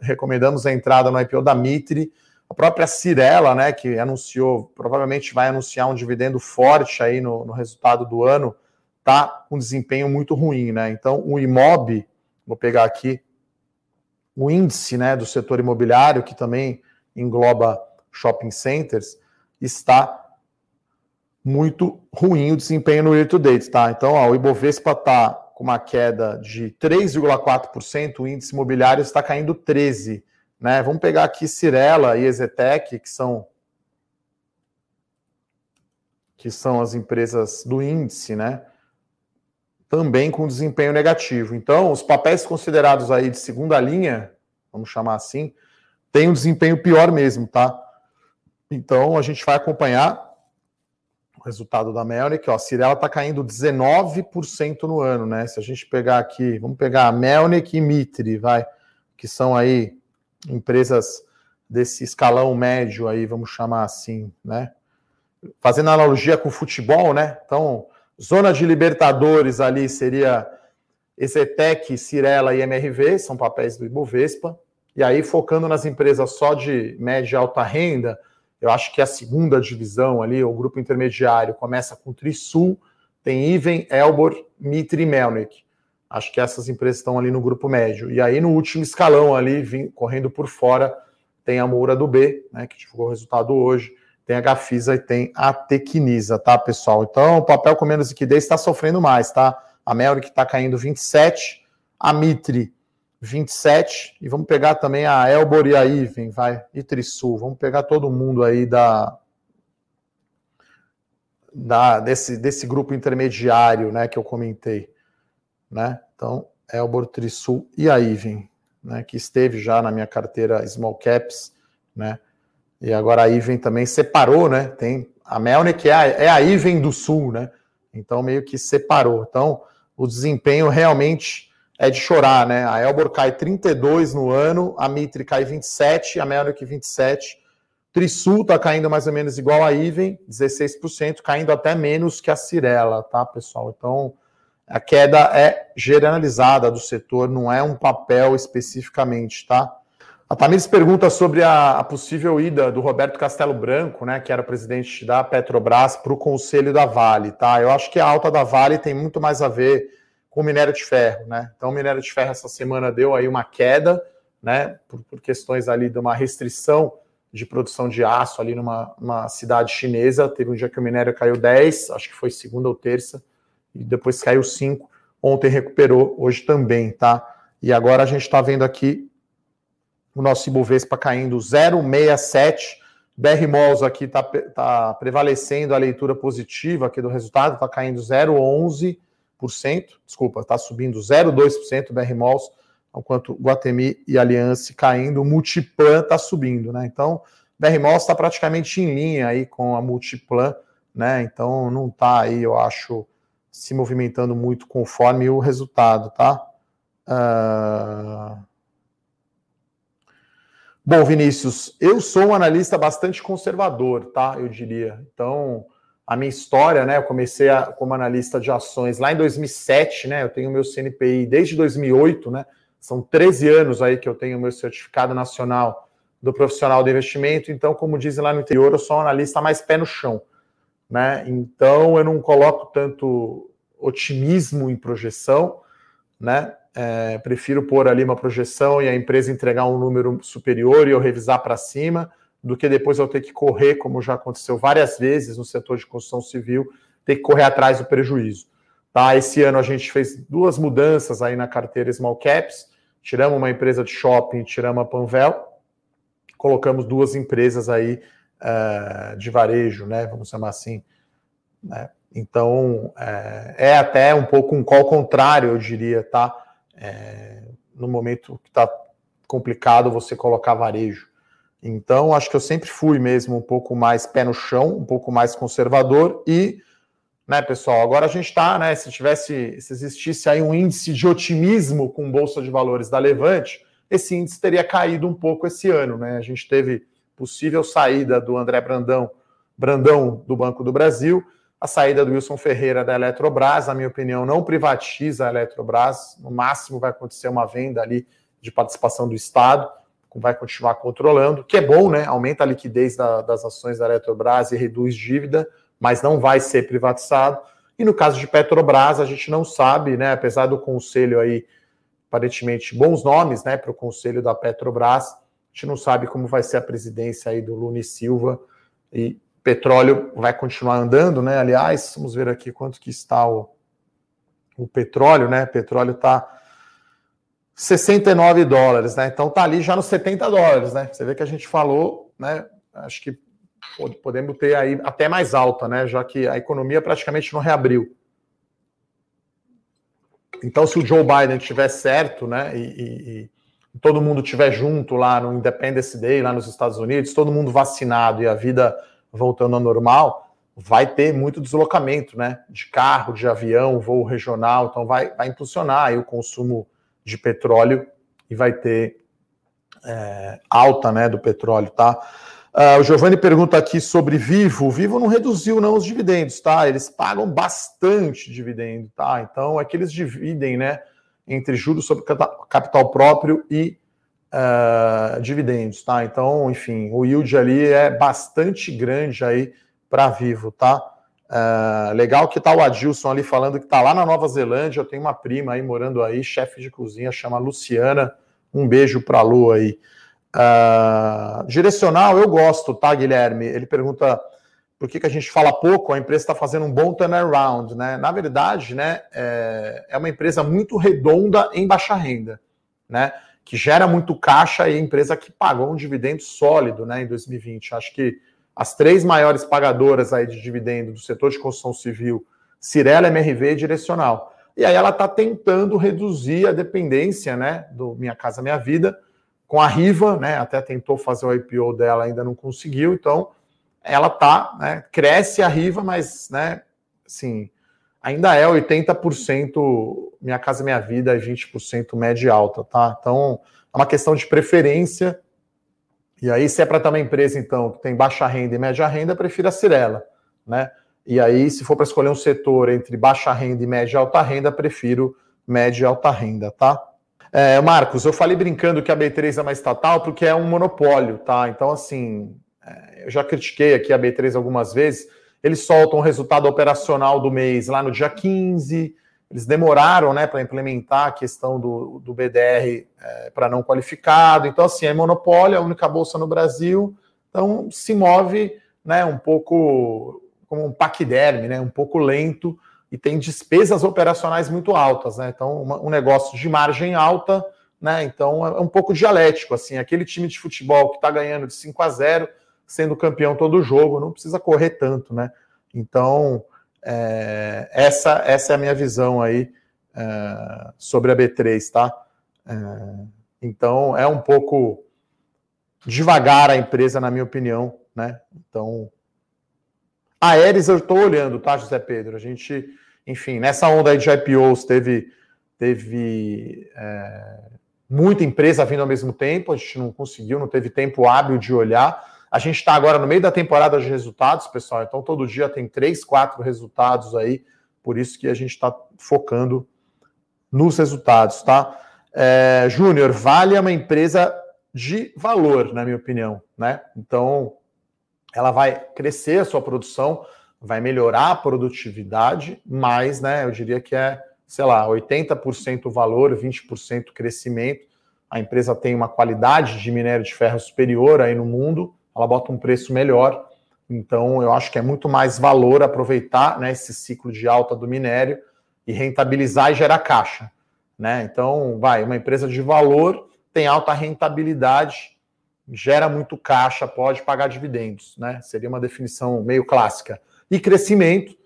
recomendamos a entrada no IPO da Mitre. A própria Cirela, né, que anunciou, provavelmente vai anunciar um dividendo forte aí no, no resultado do ano, tá com desempenho muito ruim, né? Então, o IMOB, vou pegar aqui, o índice, né, do setor imobiliário, que também engloba shopping centers, está muito ruim o desempenho no year to date, tá? Então, ó, o Ibovespa está com uma queda de 3,4%, o índice imobiliário está caindo 13%. Né? Vamos pegar aqui Cirela e Ezetec, que são que são as empresas do índice, né? Também com desempenho negativo. Então, os papéis considerados aí de segunda linha, vamos chamar assim, têm um desempenho pior mesmo, tá? Então, a gente vai acompanhar o resultado da Melnick, ó, a Cirela está caindo 19% no ano, né? Se a gente pegar aqui, vamos pegar a Melnick e Mitre, vai, que são aí empresas desse escalão médio aí, vamos chamar assim, né? Fazendo analogia com o futebol, né? Então, zona de Libertadores ali seria Exetec, Cirela e MRV, são papéis do Ibovespa, E aí, focando nas empresas só de média e alta renda, eu acho que a segunda divisão ali, o grupo intermediário, começa com Trisul, tem Iven, Elbor, Mitre e Melnick. Acho que essas empresas estão ali no grupo médio. E aí, no último escalão ali, vim, correndo por fora, tem a Moura do B, né, que divulgou o resultado hoje, tem a Gafisa e tem a Tequinisa, tá, pessoal? Então, o papel com menos liquidez está sofrendo mais, tá? A Melnick está caindo 27, a Mitre 27, e vamos pegar também a Elbor e a Iven, vai, e Trisul, vamos pegar todo mundo aí da, da desse, desse grupo intermediário, né, que eu comentei, né, então, Elbor, Trisul e a Iven, né, que esteve já na minha carteira Small Caps, né, e agora a Iven também separou, né, tem a Melnick é a, é a Iven do Sul, né, então meio que separou, então o desempenho realmente é de chorar, né? A Elbor cai 32 no ano, a Mitre cai 27, a Melnick 27. Trisul está caindo mais ou menos igual a Iven, 16%, caindo até menos que a Cirela, tá, pessoal? Então, a queda é generalizada do setor, não é um papel especificamente, tá? A Tamires pergunta sobre a, a, possível ida do Roberto Castelo Branco, né, que era presidente da Petrobras, para o conselho da Vale, tá? Eu acho que a alta da Vale tem muito mais a ver com o minério de ferro, né? Então, o minério de ferro essa semana deu aí uma queda, né? Por, por questões ali de uma restrição de produção de aço ali numa, cidade chinesa. Teve um dia que o minério caiu 10, acho que foi segunda ou terça, e depois caiu 5. Ontem recuperou, hoje também, tá? E agora a gente está vendo aqui o nosso Ibovespa caindo 0,67. BR Malls aqui está tá prevalecendo a leitura positiva aqui do resultado, está caindo 0,11 desculpa, está subindo 0,2% BR Malls, enquanto Guatemi e Aliança caindo, o Multiplan está subindo, né? Então, BR Malls está praticamente em linha aí com a Multiplan, né? Então, não está aí, eu acho, se movimentando muito conforme o resultado, tá? Uh... Bom, Vinícius, eu sou um analista bastante conservador, tá? Eu diria. Então, a minha história, né? Eu comecei a, como analista de ações lá em 2007, né? Eu tenho meu CNPI desde 2008, né? São 13 anos aí que eu tenho meu certificado nacional do profissional de investimento. Então, como dizem lá no interior, eu sou um analista mais pé no chão, né? Então, eu não coloco tanto otimismo em projeção, né? É, prefiro pôr ali uma projeção e a empresa entregar um número superior e eu revisar para cima do que depois eu ter que correr, como já aconteceu várias vezes no setor de construção civil, ter que correr atrás do prejuízo. Tá? Esse ano a gente fez duas mudanças aí na carteira Small Caps, tiramos uma empresa de shopping, tiramos a Panvel, colocamos duas empresas aí uh, de varejo, né? Vamos chamar assim. Né? Então é, é, até um pouco um call contrário, eu diria, tá? É, no momento que está complicado você colocar varejo. Então, acho que eu sempre fui mesmo um pouco mais pé no chão, um pouco mais conservador e, né, pessoal, agora a gente está, né, se tivesse, se existisse aí um índice de otimismo com Bolsa de Valores da Levante, esse índice teria caído um pouco esse ano, né? A gente teve possível saída do André Brandão, Brandão do Banco do Brasil, a saída do Wilson Ferreira da Eletrobras, na minha opinião, não privatiza a Eletrobras, no máximo vai acontecer uma venda ali de participação do Estado vai continuar controlando, que é bom, né? Aumenta a liquidez da, das ações da Eletrobras e reduz dívida, mas não vai ser privatizado. E no caso de Petrobras, a gente não sabe, né? Apesar do conselho aí, aparentemente, bons nomes, né, para o conselho da Petrobras, gente não sabe como vai ser a presidência aí do Lula e Silva. E petróleo vai continuar andando, né? Aliás, vamos ver aqui quanto que está o, o petróleo, né? Petróleo está 69 dólares, né? Então tá ali já nos 70 dólares, né? Você vê que a gente falou, né? Acho que podemos ter aí até mais alta, né? Já que a economia praticamente não reabriu. Então, se o Joe Biden tiver certo, né? E, e todo mundo tiver junto lá no Independence Day, lá nos Estados Unidos, todo mundo vacinado e a vida voltando ao normal, vai ter muito deslocamento, né? De carro, de avião, voo regional, então vai, vai impulsionar o consumo de petróleo e vai ter é, alta né, do petróleo, tá? Uh, o Giovanni pergunta aqui sobre Vivo. O Vivo não reduziu não os dividendos, tá? Eles pagam bastante dividendo, tá? Então é que eles dividem, né, entre juros sobre capital próprio e uh, dividendos, tá? Então, enfim, o yield ali é bastante grande aí para Vivo, tá? Uh, legal que tá o Adilson ali falando que tá lá na Nova Zelândia. Eu tenho uma prima aí morando aí, chefe de cozinha, chama Luciana. Um beijo para Lu aí. Uh, direcional, eu gosto, tá, Guilherme? Ele pergunta por que, que a gente fala pouco, a empresa está fazendo um bom turnaround, né? Na verdade, né, é, é uma empresa muito redonda em baixa renda, né? Que gera muito caixa e empresa que pagou um dividendo sólido, né, em 2020. Acho que as três maiores pagadoras aí de dividendo do setor de construção civil, Cirela, MRV e Direcional. E aí ela está tentando reduzir a dependência, né, do Minha Casa Minha Vida, com a Riva, né? Até tentou fazer o IPO dela, ainda não conseguiu. Então, ela tá, né? Cresce a Riva, mas, né? Assim, ainda é 80% Minha Casa Minha Vida e 20% média e alta, tá? Então, é uma questão de preferência. E aí, se é para ter uma empresa, então, que tem baixa renda e média renda, prefira a Cirela, né? E aí, se for para escolher um setor entre baixa renda e média e alta renda, prefiro média e alta renda, tá? É, Marcos, eu falei brincando que a B3 é uma estatal porque é um monopólio, tá? Então, assim, eu já critiquei aqui a B3 algumas vezes. Eles soltam o resultado operacional do mês lá no dia 15. Eles demoraram né, para implementar a questão do, do BDR é, para não qualificado. Então, assim, é monopólio, é a única bolsa no Brasil. Então, se move né, um pouco como um paquiderme, né, um pouco lento e tem despesas operacionais muito altas, né? Então, uma, um negócio de margem alta, né? Então, é um pouco dialético, assim, aquele time de futebol que está ganhando de 5 a 0, sendo campeão todo jogo, não precisa correr tanto, né? Então, é, essa, essa é a minha visão aí é, sobre a B3, tá? É, então, é um pouco devagar a empresa, na minha opinião, né? Então, a Aeres eu estou olhando, tá, José Pedro? A gente, enfim, nessa onda aí de IPOs teve, teve é, muita empresa vindo ao mesmo tempo, a gente não conseguiu, não teve tempo hábil de olhar. A gente está agora no meio da temporada de resultados, pessoal, então todo dia tem três, quatro resultados aí, por isso que a gente está focando nos resultados, tá? É, Júnior, Vale é uma empresa de valor, na minha opinião, né? Então, ela vai crescer a sua produção, vai melhorar a produtividade, mas, né, eu diria que é, sei lá, 80% valor, 20% crescimento. A empresa tem uma qualidade de minério de ferro superior aí no mundo, ela bota um preço melhor. Então, eu acho que é muito mais valor aproveitar né, esse ciclo de alta do minério e rentabilizar e gerar caixa. Né? Então, vai, uma empresa de valor tem alta rentabilidade gera muito caixa, pode pagar dividendos, né? Seria uma definição meio clássica. E crescimento,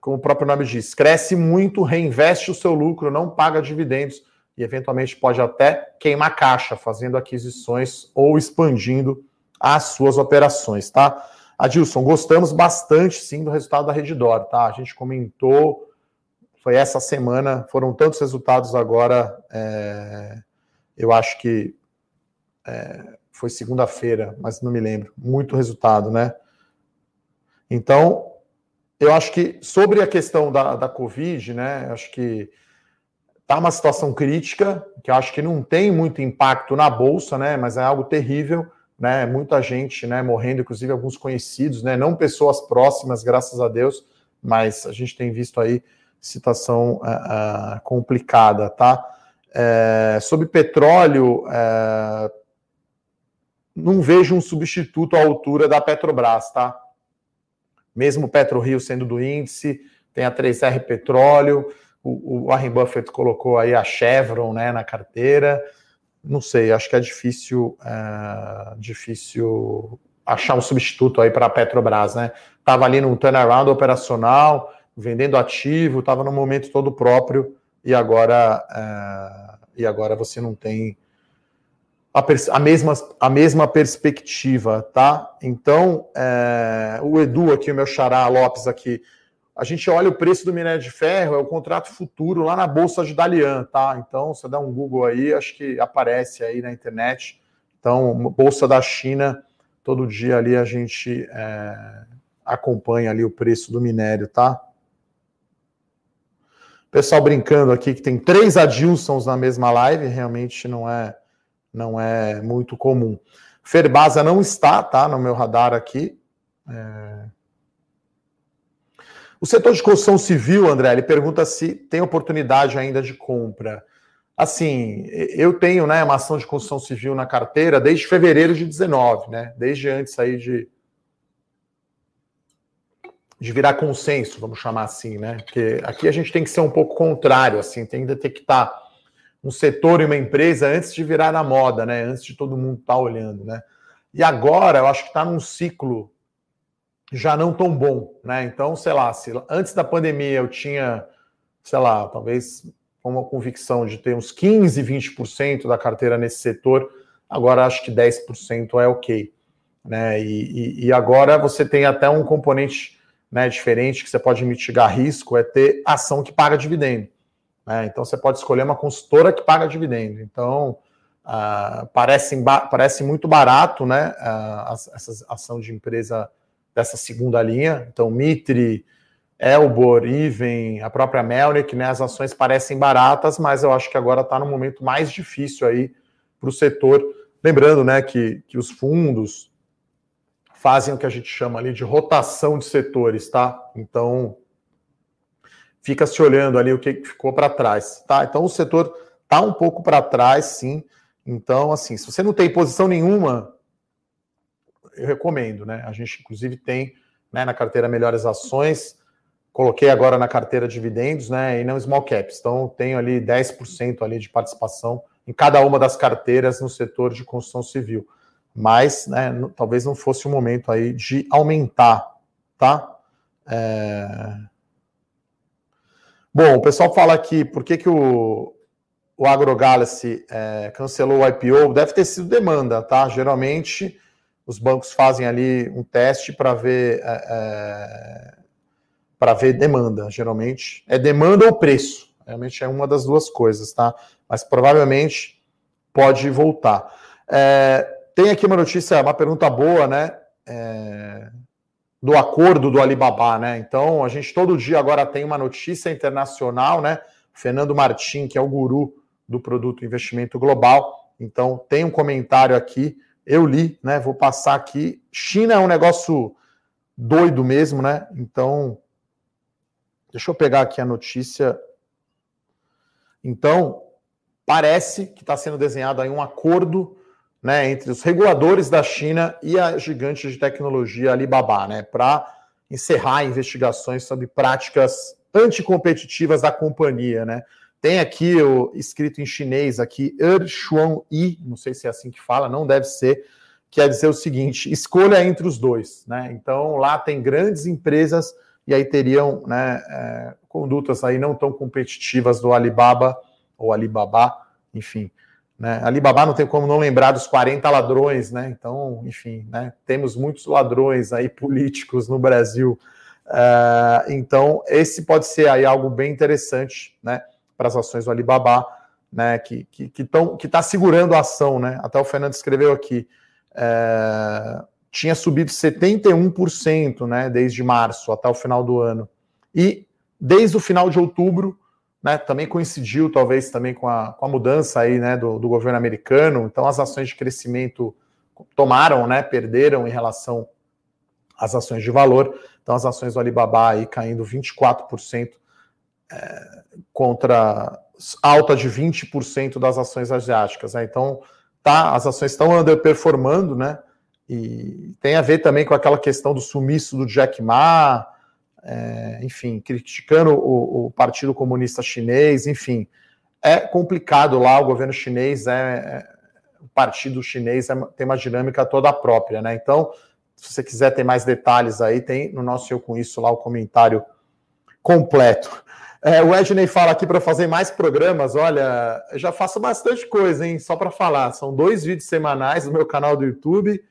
como o próprio nome diz, cresce muito, reinveste o seu lucro, não paga dividendos e eventualmente pode até queimar caixa, fazendo aquisições ou expandindo as suas operações, tá? Adilson, gostamos bastante sim do resultado da Redditor, tá? A gente comentou, foi essa semana, foram tantos resultados agora, é, eu acho que é, foi segunda-feira, mas não me lembro. Muito resultado, né? Então, eu acho que sobre a questão da, da Covid, né? Acho que tá uma situação crítica, que eu acho que não tem muito impacto na bolsa, né? Mas é algo terrível, né? Muita gente, né? Morrendo, inclusive alguns conhecidos, né? Não pessoas próximas, graças a Deus, mas a gente tem visto aí situação uh, uh, complicada, tá? É, sobre petróleo, é, não vejo um substituto à altura da Petrobras, tá? Mesmo o PetroRio sendo do índice, tem a 3R Petróleo, o, o Warren Buffett colocou aí a Chevron né, na carteira. Não sei, acho que é difícil, é, difícil achar um substituto aí para a Petrobras, né? Estava ali num turnaround operacional, vendendo ativo, estava no momento todo próprio e agora, é, e agora você não tem a, a, mesma, a mesma perspectiva, tá? Então, é, o Edu aqui, o meu xará Lopes aqui, a gente olha o preço do minério de ferro, é o contrato futuro lá na Bolsa de Dalian, tá? Então, você dá um Google aí, acho que aparece aí na internet. Então, Bolsa da China, todo dia ali a gente é, acompanha ali o preço do minério, tá? Pessoal brincando aqui que tem três Adilsons na mesma live, realmente não é não é muito comum. Ferbasa não está, tá, no meu radar aqui. É... O setor de construção civil, André, ele pergunta se tem oportunidade ainda de compra. Assim, eu tenho né, uma ação de construção civil na carteira desde fevereiro de 19, né? Desde antes aí de, de virar consenso, vamos chamar assim, né? Porque aqui a gente tem que ser um pouco contrário, assim, tem que detectar um setor e uma empresa antes de virar na moda, né? Antes de todo mundo estar tá olhando, né? E agora eu acho que está num ciclo já não tão bom, né? Então, sei lá, se antes da pandemia eu tinha, sei lá, talvez uma convicção de ter uns 15, 20% da carteira nesse setor, agora acho que 10% é ok, né? E, e, e, agora você tem até um componente né, diferente que você pode mitigar risco, é ter ação que paga dividendo. Né? Então você pode escolher uma consultora que paga dividendo. Então uh, parece, parece muito barato, né? Uh, essa ação de empresa dessa segunda linha. Então, Mitre, Elbor, Iven, a própria Melnick, né? As ações parecem baratas, mas eu acho que agora está no momento mais difícil aí para o setor. Lembrando, né, que, que os fundos fazem o que a gente chama ali de rotação de setores, tá? Então, fica se olhando ali o que ficou para trás, tá? Então o setor tá um pouco para trás, sim. Então, assim, se você não tem posição nenhuma, eu recomendo, né? A gente inclusive tem, né, na carteira melhores ações, coloquei agora na carteira dividendos, né, e não small caps. Então, tenho ali 10% ali de participação em cada uma das carteiras no setor de construção civil. Mas, né, talvez não fosse o momento aí de aumentar, tá? É... Bom, o pessoal fala aqui, por que, que o, o AgroGalaxy é, cancelou o IPO? Deve ter sido demanda, tá? Geralmente, os bancos fazem ali um teste para ver é, é para ver demanda. Geralmente é demanda ou preço. Realmente é uma das duas coisas, tá? Mas provavelmente pode voltar. É, tem aqui uma notícia, uma pergunta boa, né? É, do acordo do Alibaba, né? Então, a gente todo dia agora tem uma notícia internacional, né? Fernando Martim, que é o guru do produto investimento global. Então, tem um comentário aqui, eu li, né? Vou passar aqui. China é um negócio doido mesmo, né? Então, deixa eu pegar aqui a notícia. Então, parece que está sendo desenhado aí um acordo né, entre os reguladores da China e a gigante de tecnologia Alibaba, né, para encerrar investigações sobre práticas anticompetitivas da companhia, né. Tem aqui o escrito em chinês aqui, Er Yi, não sei se é assim que fala, não deve ser, quer dizer o seguinte: escolha entre os dois, né? Então lá tem grandes empresas e aí teriam né, é, condutas aí não tão competitivas do Alibaba ou Alibaba, enfim. Né? Alibaba não tem como não lembrar dos 40 ladrões, né? Então, enfim, né? temos muitos ladrões aí políticos no Brasil. Uh, então, esse pode ser aí algo bem interessante, né? Para as ações do Alibaba, né? Que que que, tão, que está segurando a ação, né? Até o Fernando escreveu aqui. Uh, tinha subido 71%, né? Desde março até o final do ano. E desde o final de outubro né, também coincidiu talvez também com a, com a mudança aí, né, do, do, governo americano, então as ações de crescimento tomaram, né, perderam em relação às ações de valor, então as ações do Alibaba aí caindo 24% é, contra alta de 20% das ações asiáticas, né, então tá, as ações estão underperformando, né, e tem a ver também com aquela questão do sumiço do Jack Ma, é, enfim, criticando o, o, Partido Comunista Chinês, enfim, é complicado lá, o governo chinês é, é o partido chinês é, tem uma dinâmica toda própria, né? Então, se você quiser ter mais detalhes aí, tem no nosso Eu Com Isso lá o comentário completo. É, o Edney fala aqui para fazer mais programas. Olha, eu já faço bastante coisa, hein? Só para falar. São dois vídeos semanais no meu canal do YouTube,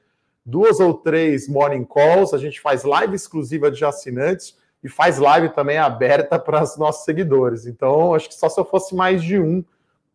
duas ou três morning calls. A gente faz live exclusiva de assinantes e faz live também aberta para os nossos seguidores. Então, acho que só se eu fosse mais de um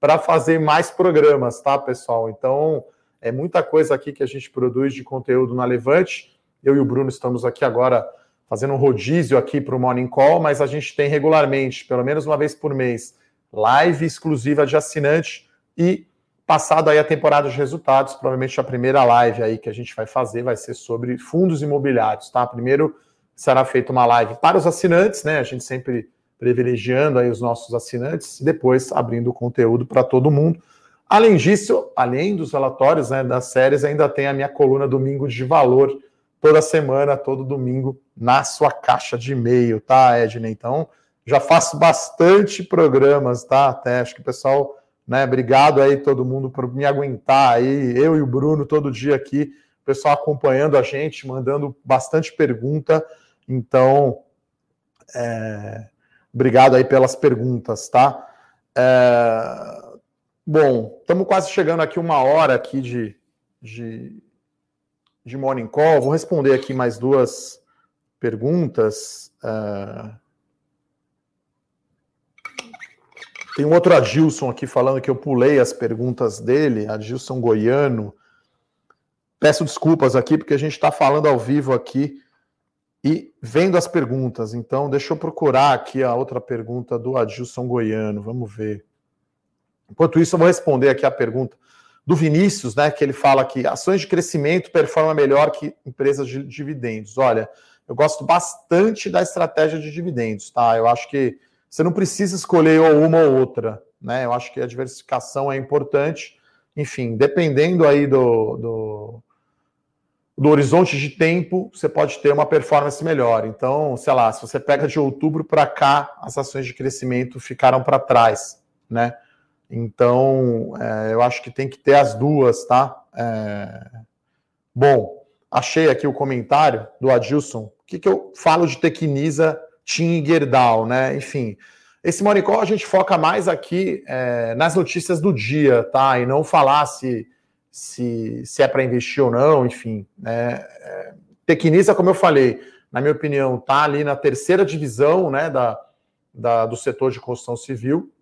para fazer mais programas, tá, pessoal? Então, é muita coisa aqui que a gente produz de conteúdo na Levante. Eu e o Bruno estamos aqui agora fazendo um rodízio aqui para o Morning Call, mas a gente tem regularmente, pelo menos uma vez por mês, live exclusiva de assinante e passado aí a temporada de resultados, provavelmente a primeira live aí que a gente vai fazer vai ser sobre fundos imobiliários, tá? Primeiro será feita uma live para os assinantes, né? A gente sempre privilegiando aí os nossos assinantes, depois abrindo o conteúdo para todo mundo. Além disso, além dos relatórios né, das séries, ainda tem a minha coluna Domingo de Valor, toda semana, todo domingo, na sua caixa de e-mail, tá, Edney? Então, já faço bastante programas, tá? Até acho que o pessoal, né? Obrigado aí todo mundo por me aguentar aí, eu e o Bruno todo dia aqui, o pessoal acompanhando a gente, mandando bastante pergunta. Então, é, Obrigado aí pelas perguntas, tá? É... Bom, estamos quase chegando aqui uma hora aqui de, de, de Morning Call. Vou responder aqui mais duas perguntas. É... Tem um outro Adilson aqui falando que eu pulei as perguntas dele, Adilson Goiano. Peço desculpas aqui, porque a gente está falando ao vivo aqui e vendo as perguntas, então, deixa eu procurar aqui a outra pergunta do Adilson Goiano, vamos ver. Enquanto isso, eu vou responder aqui a pergunta do Vinícius, né? Que ele fala que ações de crescimento performam melhor que empresas de dividendos. Olha, eu gosto bastante da estratégia de dividendos, tá? Eu acho que você não precisa escolher ou uma ou outra, né? Eu acho que a diversificação é importante. Enfim, dependendo aí do, do do horizonte de tempo, você pode ter uma performance melhor. Então, sei lá, se você pega de outubro para cá, as ações de crescimento ficaram para trás, né? Então, é, eu acho que tem que ter as duas, tá? É... Bom, achei aqui o comentário do Adilson. O que, que eu falo de Tecnisa, Tim e Gerdau, né? Enfim, esse Monicol a gente foca mais aqui é, nas notícias do dia, tá? E não falar se se, se é para investir ou não, enfim. Né? É, Tecnisa, como eu falei, na minha opinião, está ali na terceira divisão né, da, da, do setor de construção civil.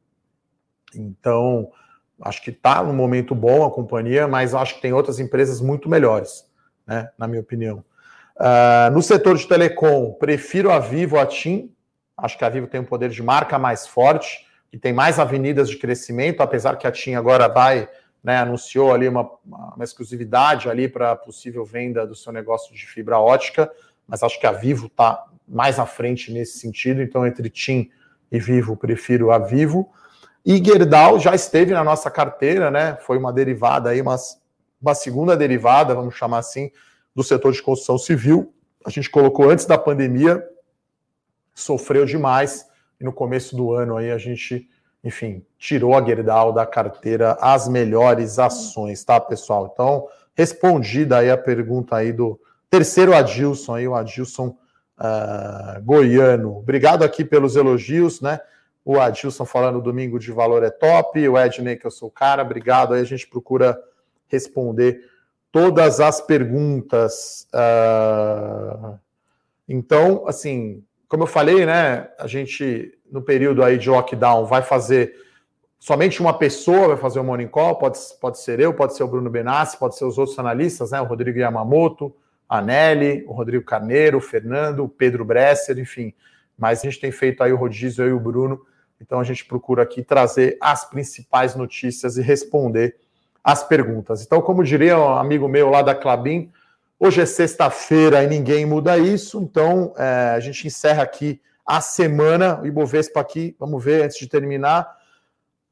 Então, acho que está num momento bom a companhia, mas acho que tem outras empresas muito melhores, né, na minha opinião. Uh, no setor de telecom, prefiro a Vivo a TIM. Acho que a Vivo tem um poder de marca mais forte e tem mais avenidas de crescimento, apesar que a TIM agora vai né, anunciou ali uma, uma exclusividade ali para possível venda do seu negócio de fibra ótica, mas acho que a Vivo está mais à frente nesse sentido, então entre TIM e Vivo, prefiro a Vivo. E Gerdau já esteve na nossa carteira, né? Foi uma derivada aí, uma, segunda derivada, vamos chamar assim, do setor de construção civil. A gente colocou antes da pandemia, sofreu demais, e no começo do ano aí a gente enfim, tirou a Gerdau da carteira as melhores ações, tá, pessoal? Então, respondida aí a pergunta aí do terceiro Adilson, aí o Adilson uh, Goiano. Obrigado aqui pelos elogios, né? O Adilson falando domingo de valor é top, o Edney, que eu sou o cara, obrigado. Aí a gente procura responder todas as perguntas. Uh... Então, assim, como eu falei, né? A gente no período aí de lockdown vai fazer somente uma pessoa vai fazer o morning call, pode, pode ser eu, pode ser o Bruno Benassi, pode ser os outros analistas, né? O Rodrigo Yamamoto, a Nelly, o Rodrigo Carneiro, o Fernando, o Pedro Bresser, enfim. Mas a gente tem feito aí o rodízio, e o Bruno, então a gente procura aqui trazer as principais notícias e responder as perguntas. Então, como diria um amigo meu lá da Clabin, hoje é sexta-feira e ninguém muda isso, então é, a gente encerra aqui a semana, o Ibovespa aqui, vamos ver antes de terminar,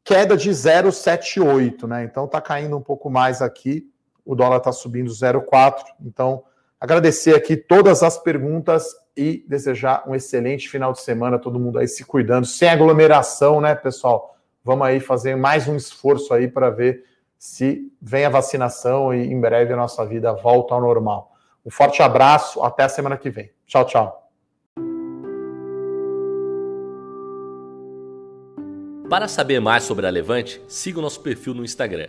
queda de 0,78, né? Então tá caindo um pouco mais aqui, o dólar tá subindo 0,4. Então, agradecer aqui todas as perguntas e desejar um excelente final de semana, todo mundo aí se cuidando, sem aglomeração, né, pessoal? Vamos aí fazer mais um esforço aí para ver se vem a vacinação e em breve a nossa vida volta ao normal. Um forte abraço, até a semana que vem. Tchau, tchau. Para saber mais sobre a Levante, siga o nosso perfil no Instagram,